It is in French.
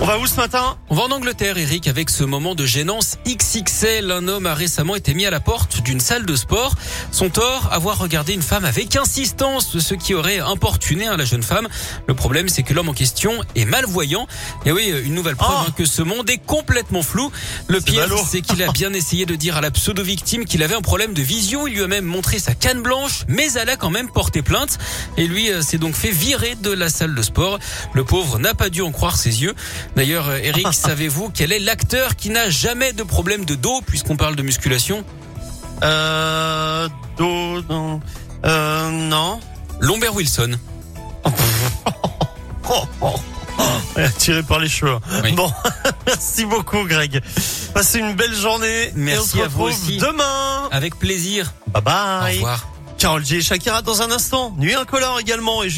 On va où ce matin? On va en Angleterre, Eric, avec ce moment de gênance XXL. Un homme a récemment été mis à la porte d'une salle de sport. Son tort, avoir regardé une femme avec insistance, ce qui aurait importuné hein, la jeune femme. Le problème, c'est que l'homme en question est malvoyant. Et oui, une nouvelle preuve Oh hein, que ce monde est complètement flou. Le pire, c'est qu'il a bien essayé de dire à la pseudo-victime qu'il avait un problème de vision. Il lui a même montré sa canne blanche, mais elle a quand même porté plainte. Et lui euh, s'est donc fait virer de la salle de sport. Le pauvre n'a pas dû en croire ses yeux. D'ailleurs, euh, Eric, savez-vous quel est l'acteur qui n'a jamais de problème de dos, puisqu'on parle de musculation? Euh... Do... Non. Euh... Non. Lombert Wilson. Tiré par les cheveux. Oui. Bon, merci beaucoup Greg. Passez une belle journée. Merci et on se à vous aussi. demain. Avec plaisir. Bye Au bye. revoir. Carole J et Shakira dans un instant. Nuit incolore également. Et